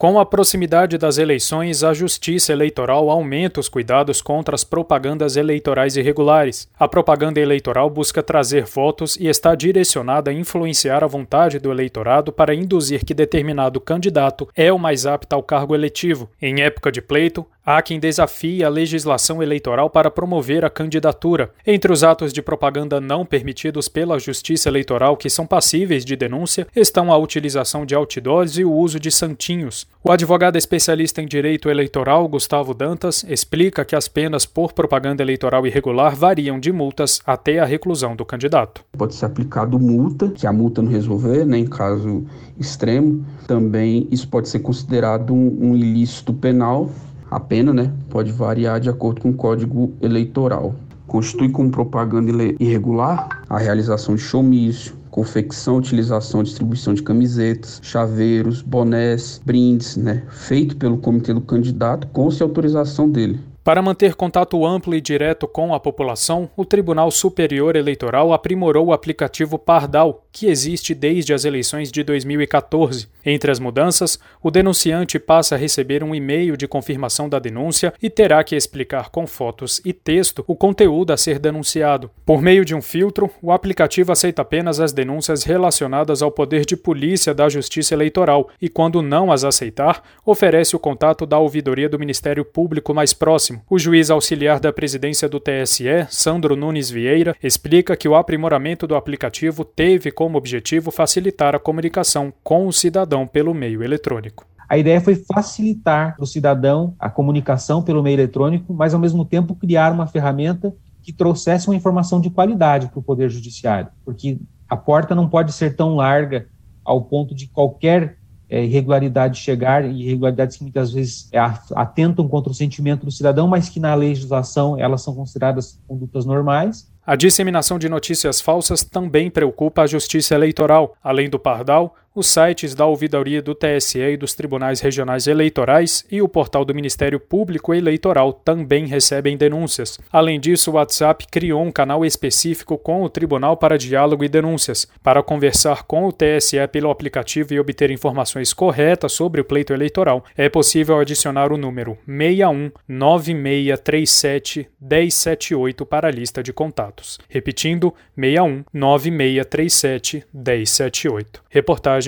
Com a proximidade das eleições, a Justiça Eleitoral aumenta os cuidados contra as propagandas eleitorais irregulares. A propaganda eleitoral busca trazer votos e está direcionada a influenciar a vontade do eleitorado para induzir que determinado candidato é o mais apto ao cargo eletivo. Em época de pleito, há quem desafie a legislação eleitoral para promover a candidatura. Entre os atos de propaganda não permitidos pela Justiça Eleitoral que são passíveis de denúncia estão a utilização de outdoors e o uso de santinhos. O advogado especialista em direito eleitoral, Gustavo Dantas, explica que as penas por propaganda eleitoral irregular variam de multas até a reclusão do candidato. Pode ser aplicado multa, que a multa não resolver, né, em caso extremo. Também isso pode ser considerado um, um ilícito penal. A pena né, pode variar de acordo com o Código Eleitoral. Constitui como propaganda irregular a realização de showmício, confecção, utilização, distribuição de camisetas, chaveiros, bonés, brindes, né, feito pelo comitê do candidato com se autorização dele. Para manter contato amplo e direto com a população, o Tribunal Superior Eleitoral aprimorou o aplicativo Pardal, que existe desde as eleições de 2014. Entre as mudanças, o denunciante passa a receber um e-mail de confirmação da denúncia e terá que explicar com fotos e texto o conteúdo a ser denunciado. Por meio de um filtro, o aplicativo aceita apenas as denúncias relacionadas ao poder de polícia da Justiça Eleitoral e, quando não as aceitar, oferece o contato da ouvidoria do Ministério Público mais próximo. O juiz auxiliar da presidência do TSE, Sandro Nunes Vieira, explica que o aprimoramento do aplicativo teve como objetivo facilitar a comunicação com o cidadão pelo meio eletrônico. A ideia foi facilitar o cidadão a comunicação pelo meio eletrônico, mas ao mesmo tempo criar uma ferramenta que trouxesse uma informação de qualidade para o Poder Judiciário, porque a porta não pode ser tão larga ao ponto de qualquer é, irregularidade chegar, irregularidades que muitas vezes é, atentam contra o sentimento do cidadão, mas que na legislação elas são consideradas condutas normais. A disseminação de notícias falsas também preocupa a Justiça Eleitoral. Além do Pardal, os sites da ouvidoria do TSE e dos tribunais regionais eleitorais e o portal do Ministério Público Eleitoral também recebem denúncias. Além disso, o WhatsApp criou um canal específico com o Tribunal para Diálogo e Denúncias. Para conversar com o TSE pelo aplicativo e obter informações corretas sobre o pleito eleitoral, é possível adicionar o número 61 9637 1078 para a lista de contatos. Repetindo, 61 9637 1078.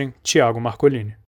Reportagem Tiago Marcolini.